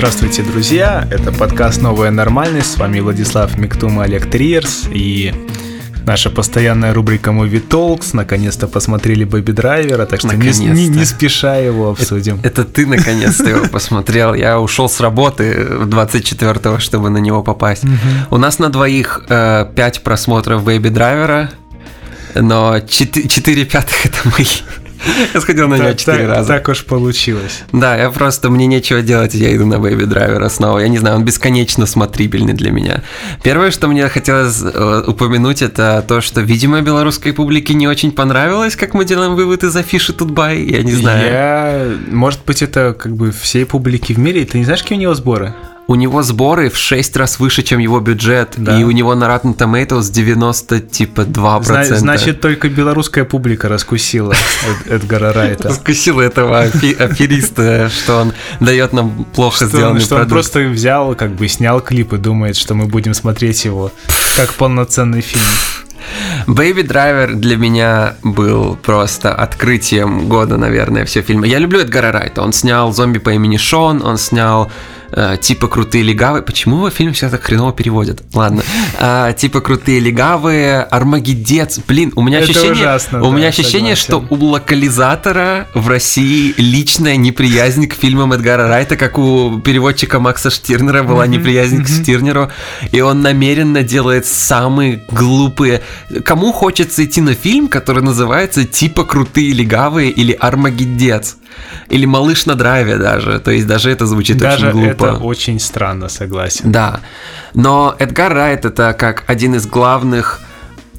Здравствуйте, друзья! Это подкаст «Новая нормальность». С вами Владислав Миктум и Олег Триерс. И наша постоянная рубрика Movie Talks. Наконец-то посмотрели Бэби Драйвера, так что не, не, не спеша его обсудим. Это, это ты наконец-то его посмотрел. Я ушел с работы 24-го, чтобы на него попасть. У нас на двоих э, 5 просмотров Бэби Драйвера, но 4, 4 пятых это мои. Я сходил на нее четыре раза. Так уж получилось. Да, я просто, мне нечего делать, я иду на Baby Driver снова. Я не знаю, он бесконечно смотрибельный для меня. Первое, что мне хотелось э, упомянуть, это то, что, видимо, белорусской публике не очень понравилось, как мы делаем вывод из афиши Тутбай. Я не знаю. Я... Может быть, это как бы всей публики в мире. Ты не знаешь, какие у него сборы? У него сборы в 6 раз выше, чем его бюджет, да. и у него на Rotten Tomatoes 90 типа 2%. Зна- значит, только белорусская публика раскусила Эдгара Райта. Раскусила этого афериста, что он дает нам плохо сделанный Что он просто взял, как бы снял клип и думает, что мы будем смотреть его как полноценный фильм. Baby Driver для меня был просто открытием года, наверное, все фильмы. Я люблю Эдгара Райта. Он снял «Зомби по имени Шон», он снял э, типа крутые легавые. Почему фильм сейчас так хреново переводят? Ладно. Э, типа крутые легавые, Армагеддец. Блин, у меня Это ощущение, ужасно, у да, меня ощущение, согласен. что у локализатора в России личная неприязнь к фильмам Эдгара Райта, как у переводчика Макса Штирнера была mm-hmm, неприязнь mm-hmm. к Штирнеру, и он намеренно делает самые глупые. Кому хочется идти на фильм, который называется типа крутые легавые или Армагеддец? Или малыш на драйве даже. То есть даже это звучит даже очень глупо. это очень странно, согласен. Да. Но Эдгар Райт это как один из главных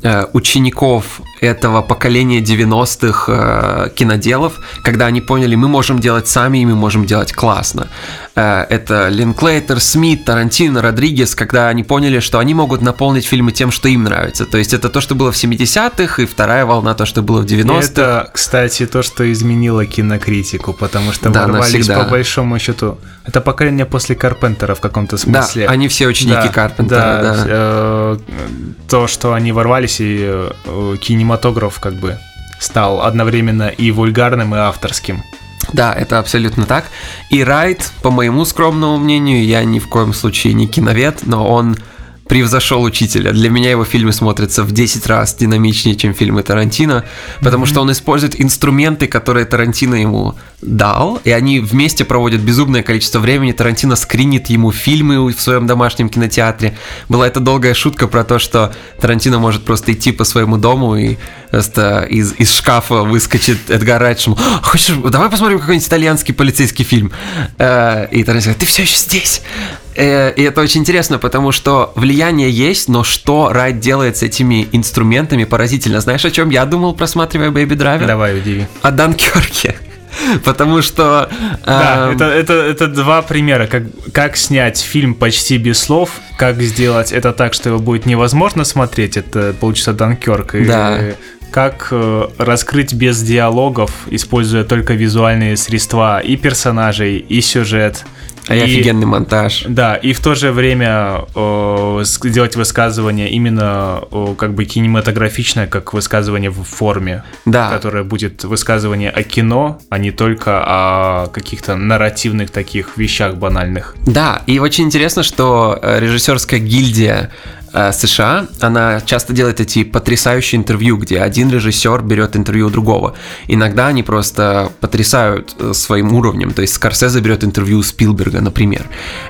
э, учеников этого поколения 90-х э, киноделов, когда они поняли, мы можем делать сами, и мы можем делать классно. Э, это Линклейтер, Смит, Тарантино, Родригес, когда они поняли, что они могут наполнить фильмы тем, что им нравится. То есть это то, что было в 70-х, и вторая волна, то, что было в 90-х. Это, кстати, то, что изменило кинокритику, потому что да, ворвались навсегда. по большому счету. Это поколение после Карпентера в каком-то смысле. Да, они все ученики да, Карпентера, да. да. Э, то, что они ворвались, и э, кинематограф как бы стал одновременно и вульгарным, и авторским. Да, это абсолютно так. И Райт, по моему скромному мнению, я ни в коем случае не киновед, но он превзошел учителя. Для меня его фильмы смотрятся в 10 раз динамичнее, чем фильмы Тарантино, потому mm-hmm. что он использует инструменты, которые Тарантино ему дал, и они вместе проводят безумное количество времени. Тарантино скринит ему фильмы в своем домашнем кинотеатре. Была эта долгая шутка про то, что Тарантино может просто идти по своему дому и просто из, из шкафа выскочит Эдгар Райт, что хочешь, давай посмотрим какой-нибудь итальянский полицейский фильм. Э, и Тарантино говорит, ты все еще здесь. Э, и это очень интересно, потому что влияние есть, но что Райт делает с этими инструментами поразительно. Знаешь, о чем я думал, просматривая Baby Driver? Давай, удиви. О Данкерке. Потому что... Да, э, это, это, это два примера, как, как снять фильм почти без слов, как сделать это так, что его будет невозможно смотреть, это получится Данкерк. И, да. Как э, раскрыть без диалогов, используя только визуальные средства и персонажей, и сюжет. А и, офигенный монтаж. Да, и в то же время э, сделать высказывание именно э, как бы кинематографичное, как высказывание в форме. Да. Которое будет высказывание о кино, а не только о каких-то нарративных таких вещах банальных. Да, и очень интересно, что э, режиссерская гильдия США, она часто делает эти потрясающие интервью, где один режиссер берет интервью у другого. Иногда они просто потрясают э, своим уровнем. То есть Скорсезе берет интервью у Спилберга, например.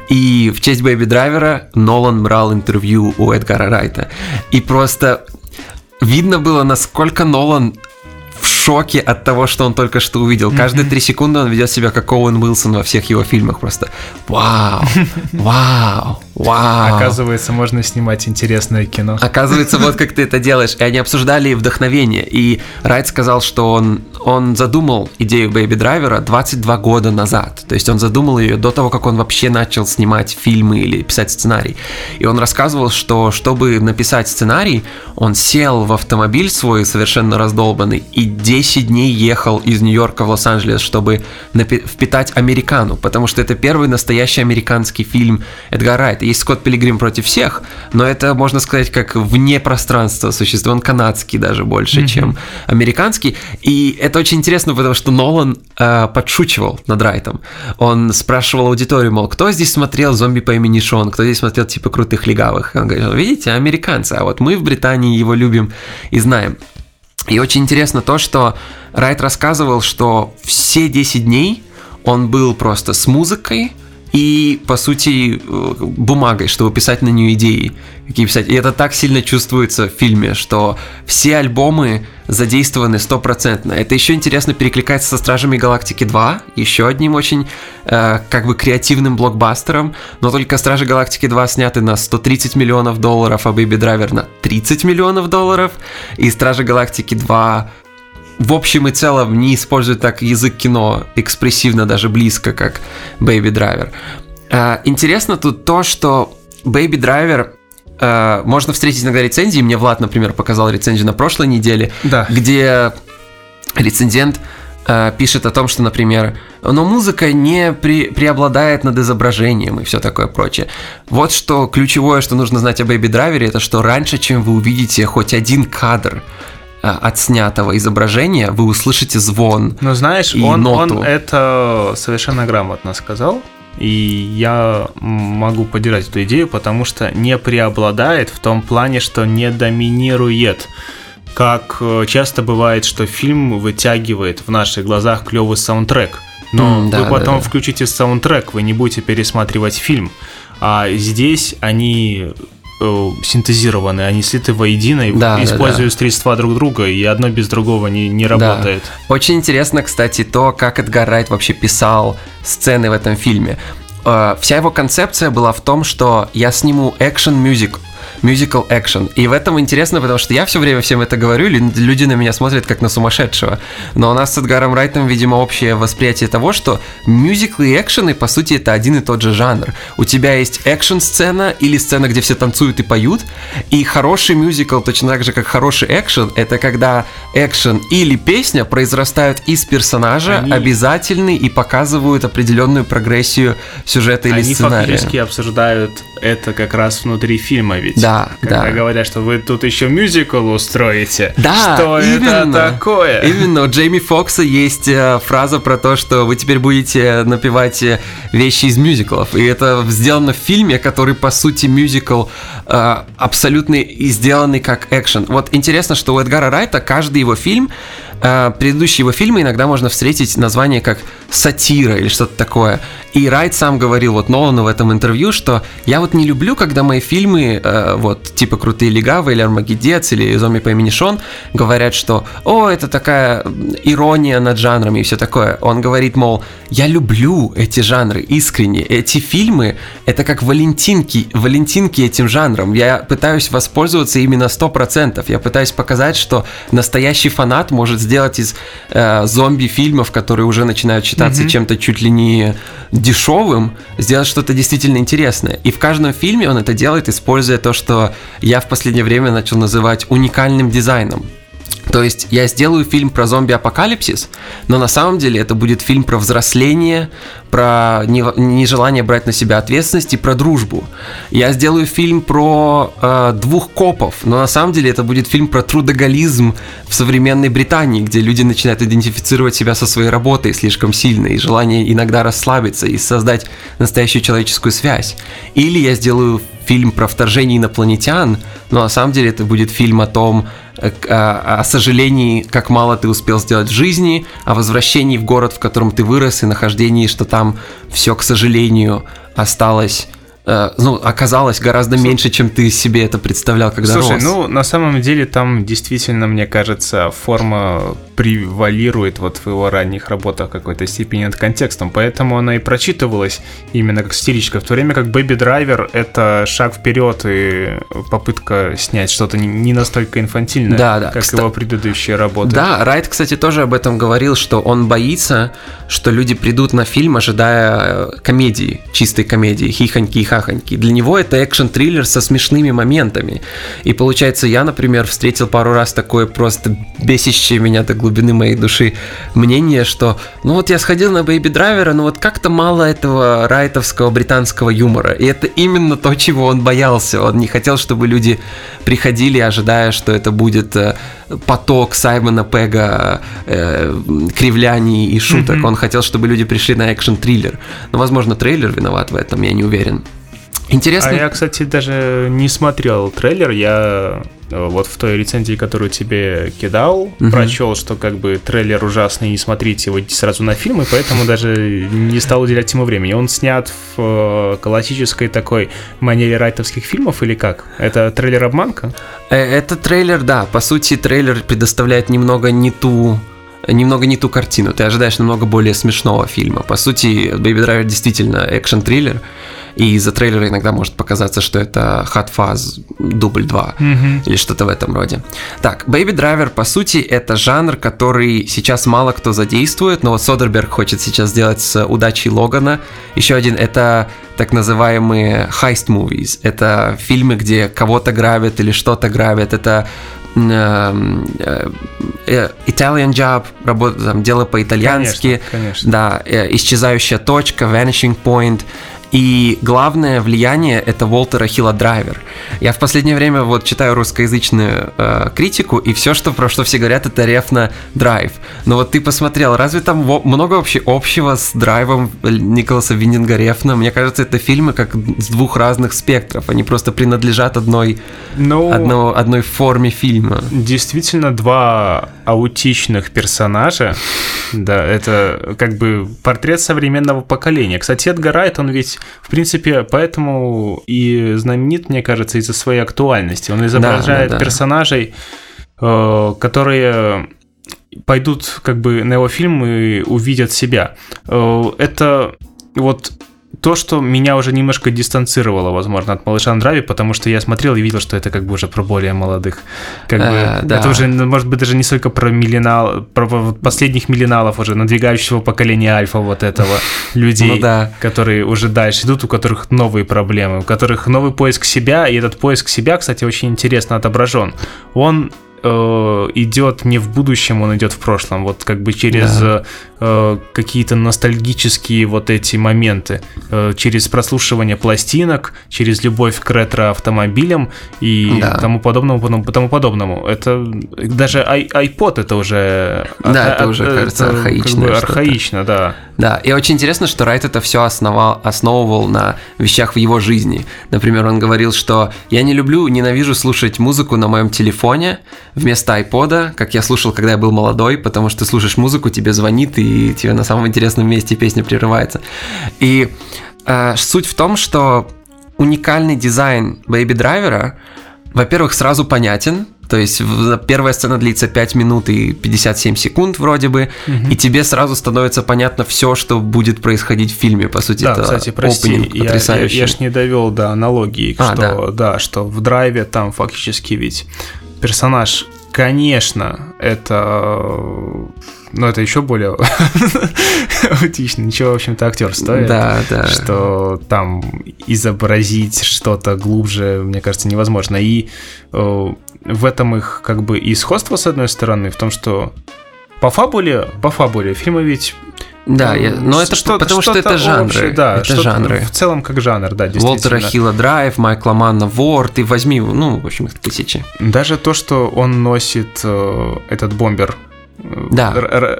И в честь Бэби Драйвера Нолан брал интервью у Эдгара Райта. И просто видно было, насколько Нолан шоке от того, что он только что увидел. Каждые три секунды он ведет себя как Оуэн Уилсон во всех его фильмах. Просто вау, вау, вау. Оказывается, можно снимать интересное кино. Оказывается, вот как ты это делаешь. И они обсуждали вдохновение. И Райт сказал, что он, он задумал идею Бэйби Драйвера 22 года назад. То есть он задумал ее до того, как он вообще начал снимать фильмы или писать сценарий. И он рассказывал, что чтобы написать сценарий, он сел в автомобиль свой совершенно раздолбанный и 10 дней ехал из Нью-Йорка в Лос-Анджелес, чтобы впитать американу, потому что это первый настоящий американский фильм Эдгара Райта. есть Скотт Пилигрим против всех, но это, можно сказать, как вне пространства существует. Он канадский даже больше, mm-hmm. чем американский. И это очень интересно, потому что Нолан э, подшучивал над Райтом. Он спрашивал аудиторию, мол, кто здесь смотрел «Зомби по имени Шон», кто здесь смотрел типа «Крутых легавых». Он говорит, видите, американцы, а вот мы в Британии его любим и знаем. И очень интересно то, что Райт рассказывал, что все 10 дней он был просто с музыкой, и, по сути, э, бумагой, чтобы писать на нее идеи. Какие писать. И это так сильно чувствуется в фильме, что все альбомы задействованы стопроцентно. Это еще интересно перекликается со Стражами Галактики 2, еще одним очень э, как бы креативным блокбастером, но только Стражи Галактики 2 сняты на 130 миллионов долларов, а Baby Driver на 30 миллионов долларов, и Стражи Галактики 2 в общем и целом не использует так язык кино экспрессивно, даже близко, как Baby Driver. А, интересно тут то, что Baby Driver а, можно встретить иногда рецензии. Мне Влад, например, показал рецензию на прошлой неделе, да. где рецензент а, пишет о том, что, например, но музыка не при, преобладает над изображением и все такое прочее. Вот что ключевое, что нужно знать о Baby Driver, это что раньше, чем вы увидите хоть один кадр Э, отснятого изображения вы услышите звон. Ну, знаешь, и он, ноту. он это совершенно грамотно сказал. И я могу поддержать эту идею, потому что не преобладает в том плане, что не доминирует. Как э, часто бывает, что фильм вытягивает в наших глазах клевый саундтрек. Но mm, да, вы потом да, да. включите саундтрек, вы не будете пересматривать фильм. А здесь они синтезированы, они слиты воедино и да, используют да, да. средства друг друга, и одно без другого не, не работает. Да. Очень интересно, кстати, то, как Эдгар Райт вообще писал сцены в этом фильме. Э, вся его концепция была в том, что я сниму экшен-мюзик musical action. И в этом интересно, потому что я все время всем это говорю, люди на меня смотрят как на сумасшедшего. Но у нас с Эдгаром Райтом, видимо, общее восприятие того, что мюзиклы и экшены, по сути, это один и тот же жанр. У тебя есть экшен-сцена или сцена, где все танцуют и поют, и хороший мюзикл, точно так же, как хороший экшен, это когда экшен или песня произрастают из персонажа, Они... обязательный и показывают определенную прогрессию сюжета или Они сценария. Они фактически обсуждают это как раз внутри фильма ведь. Да, Когда да. говорят, что вы тут еще мюзикл устроите. Да, Что именно, это такое? Именно, у Джейми Фокса есть э, фраза про то, что вы теперь будете напевать э, вещи из мюзиклов. И это сделано в фильме, который, по сути, мюзикл э, абсолютно и сделанный как экшен. Вот интересно, что у Эдгара Райта каждый его фильм э, предыдущие его фильмы иногда можно встретить название как сатира или что-то такое. И Райт сам говорил вот Нолану в этом интервью, что я вот не люблю, когда мои фильмы, э, вот типа «Крутые легавы» или «Армагеддец» или «Зомби по имени Шон» говорят, что «О, это такая ирония над жанрами» и все такое. Он говорит, мол, я люблю эти жанры искренне. Эти фильмы — это как валентинки, валентинки этим жанром. Я пытаюсь воспользоваться именно 100%. Я пытаюсь показать, что настоящий фанат может сделать из э, зомби-фильмов, которые уже начинают считаться mm-hmm. чем-то чуть ли не дешевым, сделать что-то действительно интересное. И в каждом фильме он это делает, используя то, что я в последнее время начал называть уникальным дизайном. То есть я сделаю фильм про зомби-апокалипсис, но на самом деле это будет фильм про взросление, про нежелание брать на себя ответственность и про дружбу. Я сделаю фильм про э, двух копов, но на самом деле это будет фильм про трудоголизм в современной Британии, где люди начинают идентифицировать себя со своей работой слишком сильно и желание иногда расслабиться и создать настоящую человеческую связь. Или я сделаю фильм про вторжение инопланетян, но на самом деле это будет фильм о том, о, э, а, о сожалении, как мало ты успел сделать в жизни, о возвращении в город, в котором ты вырос, и нахождении, что там все, к сожалению, осталось ну, оказалось гораздо Слушай, меньше, чем ты себе это представлял, когда Слушай, рос. ну, на самом деле там действительно, мне кажется, форма превалирует вот в его ранних работах в какой-то степени над контекстом, поэтому она и прочитывалась именно как стиличка, в то время как Baby Driver — это шаг вперед и попытка снять что-то не настолько инфантильное, да, да. как Кста... его предыдущие работы. Да, Райт, кстати, тоже об этом говорил, что он боится, что люди придут на фильм, ожидая э, комедии, чистой комедии, хихоньки хахоньки. Для него это экшен-триллер со смешными моментами. И получается, я, например, встретил пару раз такое просто бесящее меня до глубины моей души мнение, что ну вот я сходил на Бэйби Драйвера, но вот как-то мало этого райтовского британского юмора. И это именно то, чего он боялся. Он не хотел, чтобы люди приходили, ожидая, что это будет э, поток Саймона Пега, э, кривляний и шуток. Mm-hmm. Он хотел, чтобы люди пришли на экшен-триллер. Но, возможно, трейлер виноват в этом, я не уверен. Интересно. А я, кстати, даже не смотрел трейлер. Я э, вот в той рецензии, которую тебе кидал, угу. прочел, что как бы трейлер ужасный, не смотрите его сразу на фильм, и поэтому даже не стал уделять ему времени. Он снят в э, классической такой манере райтовских фильмов или как? Это трейлер обманка? Э, это трейлер, да. По сути, трейлер предоставляет немного не ту немного не ту картину. Ты ожидаешь намного более смешного фильма. По сути, Baby Driver действительно экшен-триллер и из-за трейлера иногда может показаться, что это Hot Fuzz дубль 2 mm-hmm. или что-то в этом роде. Так, Baby Driver, по сути, это жанр, который сейчас мало кто задействует, но вот Содерберг хочет сейчас сделать с удачей Логана. Еще один — это так называемые heist movies. Это фильмы, где кого-то грабят или что-то грабят. Это э, э, Italian Job, работа, там, дело по-итальянски, конечно, конечно. да, э, исчезающая точка, vanishing point, и главное влияние это Уолтера Хилла Драйвер. Я в последнее время вот читаю русскоязычную э, критику, и все, что про что все говорят, это рефна драйв. Но вот ты посмотрел, разве там много вообще общего с драйвом Николаса Виндинга Рефна? Мне кажется, это фильмы как с двух разных спектров. Они просто принадлежат одной, ну, одно, одной форме фильма. Действительно, два аутичных персонажа. Да, это как бы портрет современного поколения. Кстати, Эдгар Райт, он ведь в принципе, поэтому и знаменит, мне кажется, из-за своей актуальности. Он изображает да, да, да. персонажей, э, которые пойдут как бы на его фильм и увидят себя. Э, это вот то, что меня уже немножко дистанцировало, возможно, от малыша Андрави, потому что я смотрел и видел, что это как бы уже про более молодых. Как бы, э, да. Это уже, ну, может быть, даже не столько про миллинал, про последних миллиналов уже, надвигающего поколения альфа вот этого людей, ну, да. которые уже дальше идут, у которых новые проблемы, у которых новый поиск себя, и этот поиск себя, кстати, очень интересно отображен. Он э, идет не в будущем, он идет в прошлом. Вот как бы через да. э, какие-то ностальгические вот эти моменты, э, через прослушивание пластинок, через любовь к ретро-автомобилям и да. тому подобному, тому подобному. Это даже iPod это уже... Да, это уже, кажется, это, архаично. Как бы архаично, да. Да, и очень интересно, что Райт это все основал, основывал на вещах в его жизни. Например, он говорил, что я не люблю, ненавижу слушать музыку на моем телефоне вместо айпода, как я слушал, когда я был молодой, потому что слушаешь музыку, тебе звонит, и тебе на самом интересном месте песня прерывается. И э, суть в том, что уникальный дизайн Baby Driver, во-первых, сразу понятен, то есть первая сцена длится 5 минут и 57 секунд вроде бы, угу. и тебе сразу становится понятно все, что будет происходить в фильме. По сути, да, это кстати, прости, я, потрясающий. Я, я ж не довел до аналогии, а, что, да. да, что в драйве там фактически ведь персонаж, конечно, это но это еще более аутично. Ничего, в общем-то, актер стоит. Да, да. Что там изобразить что-то глубже, мне кажется, невозможно. И э, в этом их как бы и сходство, с одной стороны, в том, что по фабуле, по фабуле фильмы ведь да, я, но это что, потому что это жанры. Общее, да, это жанры. В целом как жанр, да, действительно. Уолтера Хилла Драйв, Майкла Манна Вор, ты возьми, ну, в общем, их тысячи. Даже то, что он носит э, этот бомбер да.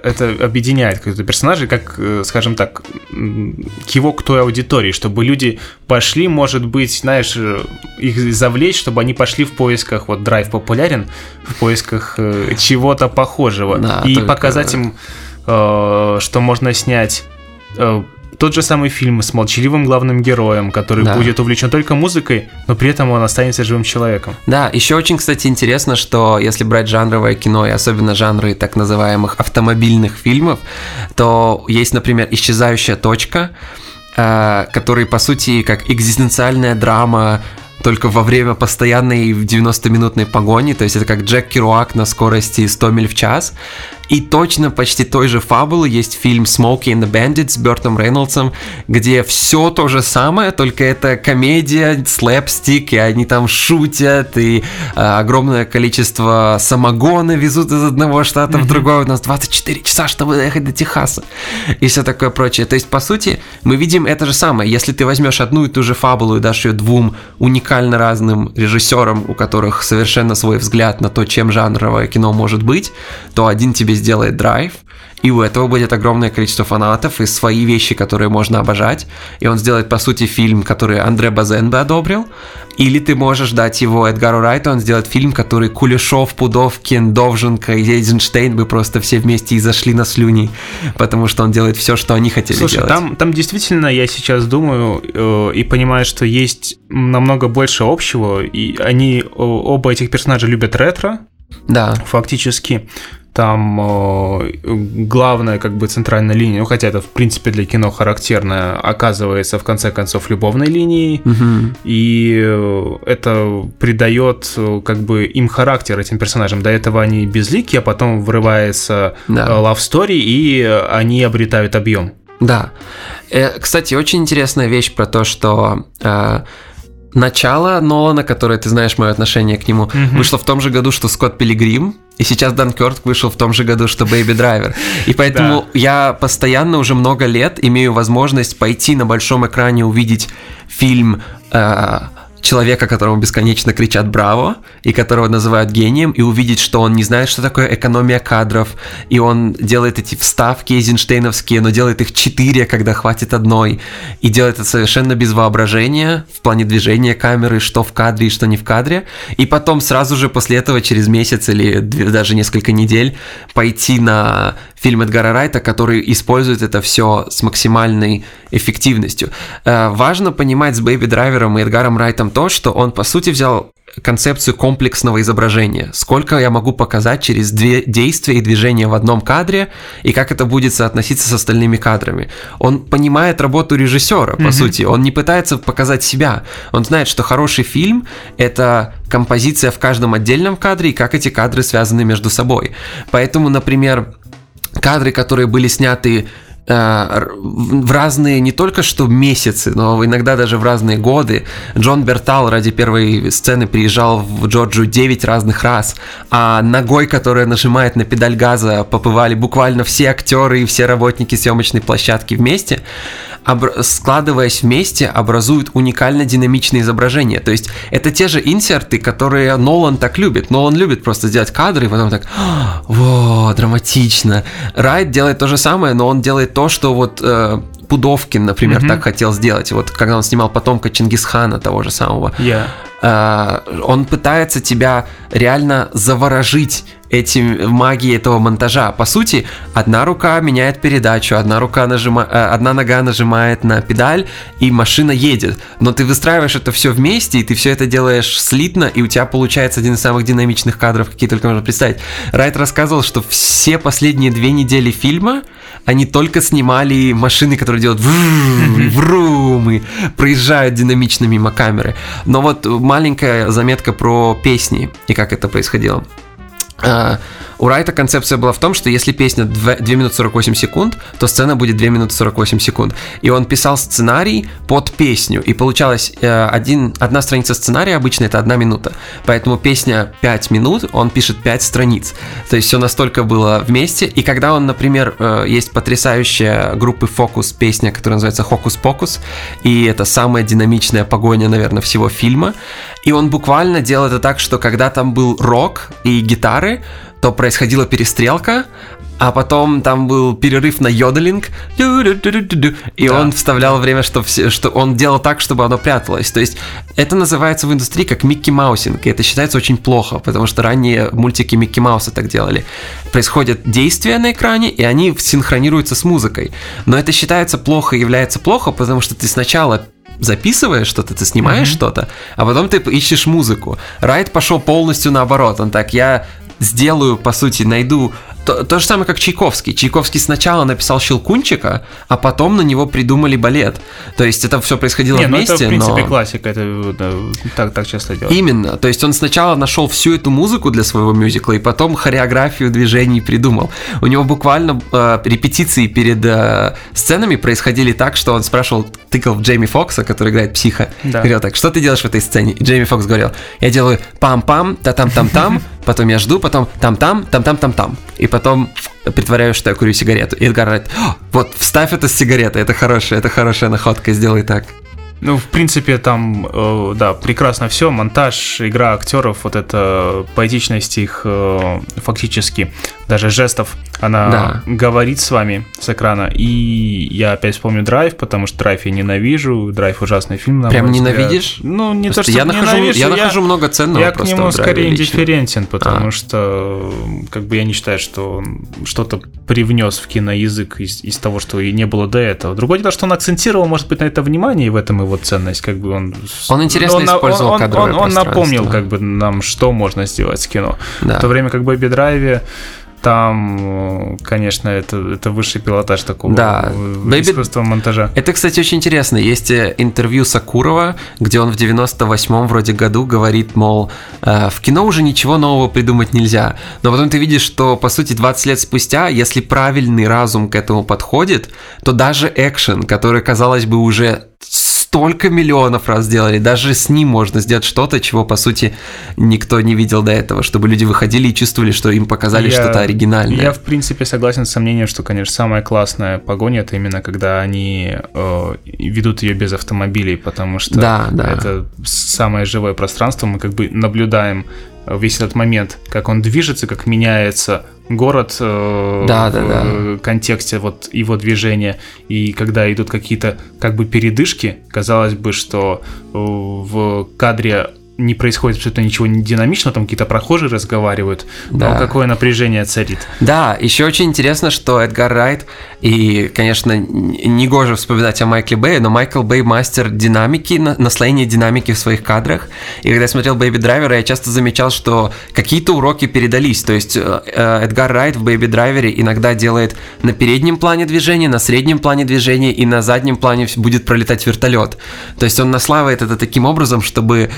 это объединяет каких-то персонажей, как, э, скажем так, к его к той аудитории, чтобы люди пошли, может быть, знаешь, э, их завлечь, чтобы они пошли в поисках, вот драйв популярен, в поисках э, чего-то похожего, да, и только... показать им, что можно снять тот же самый фильм с молчаливым главным героем, который да. будет увлечен только музыкой, но при этом он останется живым человеком. Да, еще очень, кстати, интересно, что если брать жанровое кино, и особенно жанры так называемых автомобильных фильмов, то есть, например, «Исчезающая точка», э, который, по сути, как экзистенциальная драма только во время постоянной 90-минутной погони, то есть это как Джек Керуак на скорости 100 миль в час. И точно почти той же фабулы есть фильм Smokey and the Bandit с Бертом Рейнольдсом, где все то же самое, только это комедия, слэпстик, и они там шутят, и а, огромное количество самогона везут из одного штата mm-hmm. в другой. У нас 24 часа, чтобы доехать до Техаса. И все такое прочее. То есть, по сути, мы видим это же самое. Если ты возьмешь одну и ту же фабулу и дашь ее двум уникально разным режиссерам, у которых совершенно свой взгляд на то, чем жанровое кино может быть, то один тебе сделает драйв, и у этого будет огромное количество фанатов и свои вещи, которые можно обожать. И он сделает, по сути, фильм, который Андре Базен бы одобрил. Или ты можешь дать его Эдгару Райту, он сделает фильм, который Кулешов, Пудовкин, Довженко и Эйзенштейн бы просто все вместе и зашли на слюни, потому что он делает все, что они хотели Слушай, делать. Там, там действительно, я сейчас думаю э, и понимаю, что есть намного больше общего, и они оба этих персонажа любят ретро, да. Фактически там э, главная как бы центральная линия, ну хотя это в принципе для кино характерно, оказывается в конце концов любовной линией, угу. и э, это придает э, как бы им характер этим персонажам. До этого они безлики, а потом врывается да. love story и они обретают объем. Да. Кстати, очень интересная вещь про то, что начало Нолана, которое ты знаешь мое отношение к нему, mm-hmm. вышло в том же году, что Скотт Пилигрим, и сейчас Данкерк вышел в том же году, что Бэйби Драйвер. И поэтому да. я постоянно уже много лет имею возможность пойти на большом экране увидеть фильм э, человека, которому бесконечно кричат «Браво!» и которого называют гением, и увидеть, что он не знает, что такое экономия кадров, и он делает эти вставки эйзенштейновские, но делает их четыре, когда хватит одной, и делает это совершенно без воображения в плане движения камеры, что в кадре и что не в кадре, и потом сразу же после этого, через месяц или даже несколько недель, пойти на фильм Эдгара Райта, который использует это все с максимальной эффективностью. Э, важно понимать с Бэйби Драйвером и Эдгаром Райтом то, что он, по сути, взял концепцию комплексного изображения. Сколько я могу показать через две действия и движения в одном кадре, и как это будет соотноситься с остальными кадрами. Он понимает работу режиссера, по mm-hmm. сути. Он не пытается показать себя. Он знает, что хороший фильм — это композиция в каждом отдельном кадре, и как эти кадры связаны между собой. Поэтому, например, кадры, которые были сняты в разные не только что месяцы, но иногда даже в разные годы. Джон Бертал ради первой сцены приезжал в Джорджию 9 разных раз, а ногой, которая нажимает на педаль газа, попывали буквально все актеры и все работники съемочной площадки вместе складываясь вместе, образуют уникально динамичные изображения. То есть это те же инсерты, которые Нолан так любит. Нолан любит просто сделать кадры и потом так, во, драматично. Райт делает то же самое, но он делает то, что вот э, Пудовкин, например, mm-hmm. так хотел сделать. Вот когда он снимал потомка Чингисхана того же самого. Yeah. Э, он пытается тебя реально заворожить этим магией этого монтажа. По сути, одна рука меняет передачу, одна рука нажимает, э, одна нога нажимает на педаль, и машина едет. Но ты выстраиваешь это все вместе, и ты все это делаешь слитно, и у тебя получается один из самых динамичных кадров, какие только можно представить. Райт рассказывал, что все последние две недели фильма они только снимали машины, которые делают врум и проезжают динамично мимо камеры. Но вот маленькая заметка про песни и как это происходило. У Райта концепция была в том, что если песня 2, 2 минуты 48 секунд, то сцена будет 2 минуты 48 секунд. И он писал сценарий под песню. И получалось, э, один, одна страница сценария обычно это одна минута. Поэтому песня 5 минут, он пишет 5 страниц. То есть все настолько было вместе. И когда он, например, э, есть потрясающая группы Фокус песня, которая называется Хокус Покус, и это самая динамичная погоня, наверное, всего фильма. И он буквально делал это так, что когда там был рок и гитары, то происходила перестрелка, а потом там был перерыв на йоделинг, и да. он вставлял время, что, все, что он делал так, чтобы оно пряталось. То есть это называется в индустрии как Микки Маусинг, и это считается очень плохо, потому что ранее мультики Микки Мауса так делали. Происходят действия на экране, и они синхронируются с музыкой. Но это считается плохо и является плохо, потому что ты сначала записываешь что-то, ты снимаешь mm-hmm. что-то, а потом ты ищешь музыку. Райт пошел полностью наоборот. Он так, я сделаю, по сути, найду то, то же самое, как Чайковский. Чайковский сначала написал Щелкунчика, а потом на него придумали балет. То есть это все происходило Не, вместе, ну это, в принципе, но... классика, это да, так, так часто делают. Именно. То есть он сначала нашел всю эту музыку для своего мюзикла, и потом хореографию движений придумал. У него буквально э, репетиции перед э, сценами происходили так, что он спрашивал, тыкал в Джейми Фокса, который играет психа, да. говорил так, что ты делаешь в этой сцене? И Джейми Фокс говорил, я делаю пам-пам, та-там-там-там, потом я жду, потом там-там, там-там-там-там. И потом притворяюсь, что я курю сигарету. И Эдгар говорит, вот, вставь это с сигаретой, это хорошая, это хорошая находка, сделай так. Ну, в принципе, там, э, да, прекрасно все. Монтаж, игра актеров, вот эта поэтичность их э, фактически, даже жестов, она да. говорит с вами с экрана. И я опять вспомню Драйв, потому что Драйв я ненавижу. Драйв ужасный фильм, на Прям ненавидишь? Ну, не то, что я нахожу, ненавижу. Я, я нахожу много ценного Я к нему скорее индифферентен, потому а. что, как бы, я не считаю, что он что-то привнес в киноязык из, из того, что и не было до этого. Другое дело, что он акцентировал, может быть, на это внимание, и в этом его ценность, как бы он... Он интересно он, использовал он, кадровое он, он, он напомнил, как бы, нам, что можно сделать с кино. Да. В то время как Baby Driver е там, конечно, это, это высший пилотаж такого да. искусства монтажа. Это, кстати, очень интересно. Есть э, интервью Сакурова, где он в 98-м вроде году говорит, мол, э, в кино уже ничего нового придумать нельзя. Но потом ты видишь, что, по сути, 20 лет спустя, если правильный разум к этому подходит, то даже экшен, который, казалось бы, уже столько миллионов раз сделали. Даже с ним можно сделать что-то, чего, по сути, никто не видел до этого, чтобы люди выходили и чувствовали, что им показали я, что-то оригинальное. Я, в принципе, согласен с сомнением, что, конечно, самая классная погоня это именно когда они э, ведут ее без автомобилей, потому что да, да. это самое живое пространство. Мы как бы наблюдаем весь этот момент, как он движется, как меняется город э, да, в да, да. контексте вот его движения. И когда идут какие-то как бы передышки, казалось бы, что э, в кадре не происходит абсолютно ничего не динамичного, там какие-то прохожие разговаривают, да. но какое напряжение царит. Да, еще очень интересно, что Эдгар Райт, и, конечно, не гоже вспоминать о Майкле Бэе, но Майкл Бэй мастер динамики, наслоения динамики в своих кадрах, и когда я смотрел Baby Driver а, я часто замечал, что какие-то уроки передались, то есть э, э, Эдгар Райт в Baby Driver е иногда делает на переднем плане движения, на среднем плане движения и на заднем плане будет пролетать вертолет. То есть он наслаивает это таким образом, чтобы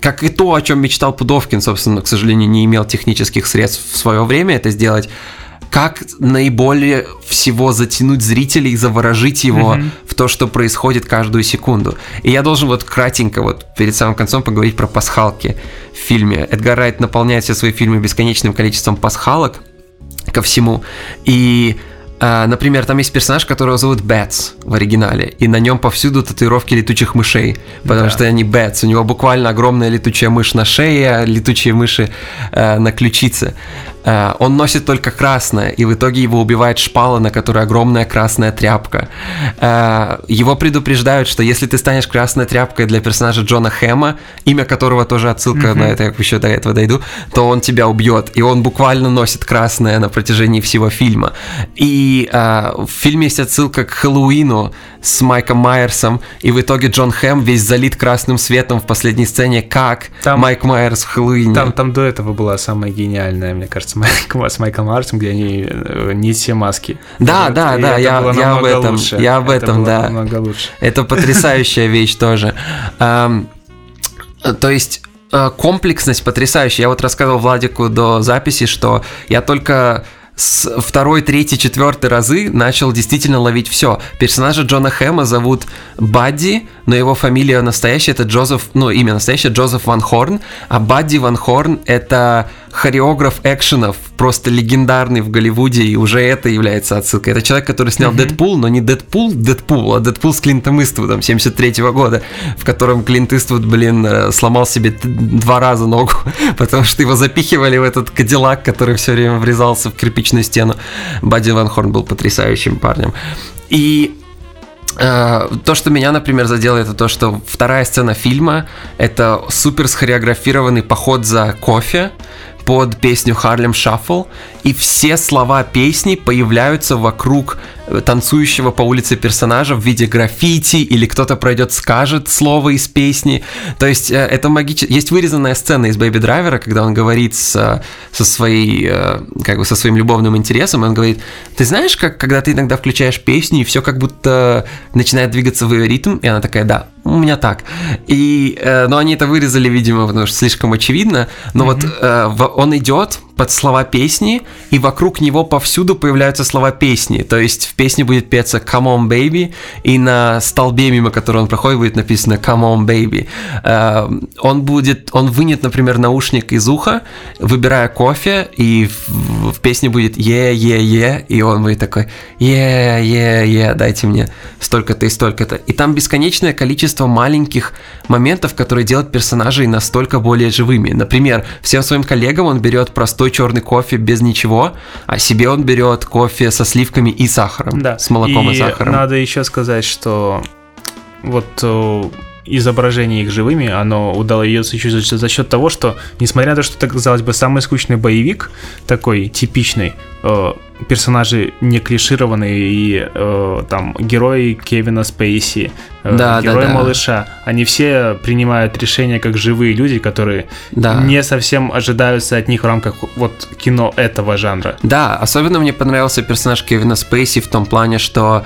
как и то, о чем мечтал Пудовкин, собственно, к сожалению, не имел технических средств в свое время это сделать, как наиболее всего затянуть зрителей, заворожить его mm-hmm. в то, что происходит каждую секунду. И я должен вот кратенько вот перед самым концом поговорить про пасхалки в фильме. Эдгар Райт наполняет все свои фильмы бесконечным количеством пасхалок ко всему. И например, там есть персонаж, которого зовут Бэтс в оригинале, и на нем повсюду татуировки летучих мышей, потому да. что они Бэтс. У него буквально огромная летучая мышь на шее, летучие мыши э, на ключице. Э, он носит только красное, и в итоге его убивает шпала, на которой огромная красная тряпка. Э, его предупреждают, что если ты станешь красной тряпкой для персонажа Джона Хэма, имя которого тоже отсылка mm-hmm. на это, я еще до этого дойду, то он тебя убьет. И он буквально носит красное на протяжении всего фильма. И э, в фильме есть отсылка к Хэллоуину с Майком Майерсом, и в итоге Джон Хэм весь залит красным светом в последней сцене, как там, Майк Майерс в Хэллоуине. Там, там до этого была самая гениальная, мне кажется, с, Майк, с Майком Марсом, где они э, не все маски. Да, вот, да, да, я, я об этом, лучше. я об это этом, да. Намного лучше. Это потрясающая вещь тоже. То есть э, комплексность потрясающая. Я вот рассказывал Владику до записи, что я только с второй, третий, четвертый разы начал действительно ловить все. Персонажа Джона Хэма зовут Бадди, но его фамилия настоящая это Джозеф, ну, имя настоящее Джозеф Ван Хорн, а Бадди Ван Хорн это хореограф экшенов, просто легендарный в Голливуде, и уже это является отсылкой. Это человек, который снял Дэдпул, но не Дэдпул, Дэдпул, а Дэдпул с Клинтом Иствудом 73 -го года, в котором Клинт Иствуд, блин, э, сломал себе два раза ногу, потому что его запихивали в этот кадиллак, который все время врезался в кирпичную стену. Бадди Ван Хорн был потрясающим парнем. И э, то, что меня, например, задело, это то, что вторая сцена фильма — это супер схореографированный поход за кофе, под песню Harlem Shuffle, и все слова песни появляются вокруг танцующего по улице персонажа в виде граффити, или кто-то пройдет, скажет слово из песни. То есть э, это магически... Есть вырезанная сцена из Бэйби Драйвера, когда он говорит с, со, своей, э, как бы со своим любовным интересом, и он говорит, ты знаешь, как когда ты иногда включаешь песню, и все как будто начинает двигаться в ее ритм, и она такая, да, у меня так. И, э, но они это вырезали, видимо, потому что слишком очевидно. Но mm-hmm. вот э, он идет под слова песни, и вокруг него повсюду появляются слова песни. То есть в песне будет петься «Come on, baby», и на столбе, мимо которого он проходит, будет написано «Come on, baby». Э, он будет, он вынет, например, наушник из уха, выбирая кофе, и в, песне будет «Yeah, yeah, yeah», и он будет такой «Yeah, yeah, yeah, дайте мне столько-то и столько-то». И там бесконечное количество маленьких моментов, которые делают персонажей настолько более живыми. Например, всем своим коллегам он берет простой черный кофе без ничего, а себе он берет кофе со сливками и сахаром. Да. С молоком и, и сахаром. Надо еще сказать, что вот э, изображение их живыми, оно удалось еще за, счет того, что, несмотря на то, что это, казалось бы, самый скучный боевик, такой типичный, э, персонажи не клишированные, и э, там герои Кевина Спейси, э, да, герои да, да. малыша, они все принимают решения как живые люди, которые да. не совсем ожидаются от них в рамках вот кино этого жанра. Да, особенно мне понравился персонаж Кевина Спейси в том плане, что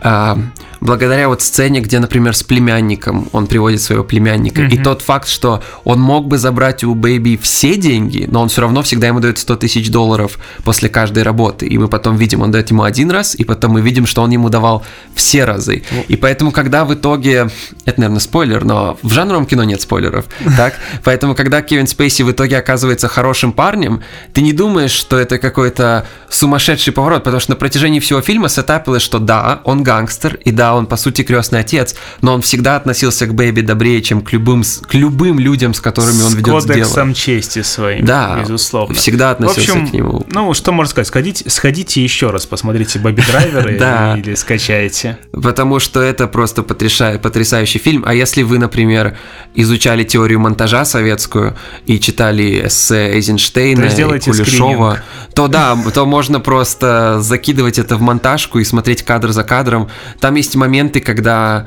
э, благодаря вот сцене, где, например, с племянником, он приводит своего племянника, mm-hmm. и тот факт, что он мог бы забрать у Бэйби все деньги, но он все равно всегда ему дает 100 тысяч долларов после каждой работы, и мы потом видим, он дает ему один раз, и потом мы видим, что он ему давал все разы. Mm-hmm. И поэтому, когда в итоге, это, наверное, спойлер, но в жанровом кино нет спойлеров, так? Поэтому, когда Кевин Спейси в итоге оказывается хорошим парнем, ты не думаешь, что это какой-то сумасшедший поворот, потому что на протяжении всего фильма сетапилось, что да, он гангстер, и да, он по сути крестный отец, но он всегда относился к Бэби добрее, чем к любым, к любым людям, с которыми он ведет дело. С кодексом чести своим, да, безусловно. всегда относился В общем, к нему. Ну, что можно сказать, сходите, сходите еще раз, посмотрите Бэби Драйвера или скачайте. Потому что это просто потрясающий фильм, а если вы, например, изучали теорию монтажа советскую и читали эссе Эйзенштейна и Кулешова, то да, то можно просто закидывать это в монтажку и смотреть кадр за кадром. Там есть моменты, когда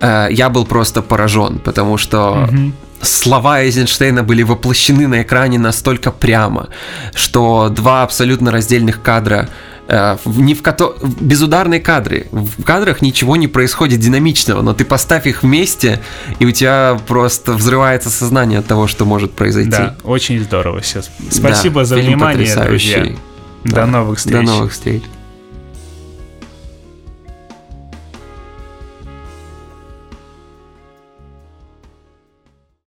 э, я был просто поражен, потому что угу. слова Эйзенштейна были воплощены на экране настолько прямо, что два абсолютно раздельных кадра э, не в кото... безударные кадры. В кадрах ничего не происходит динамичного, но ты поставь их вместе, и у тебя просто взрывается сознание от того, что может произойти. Да, очень здорово сейчас. Спасибо да, за внимание, друзья. Да, До новых встреч. До новых встреч.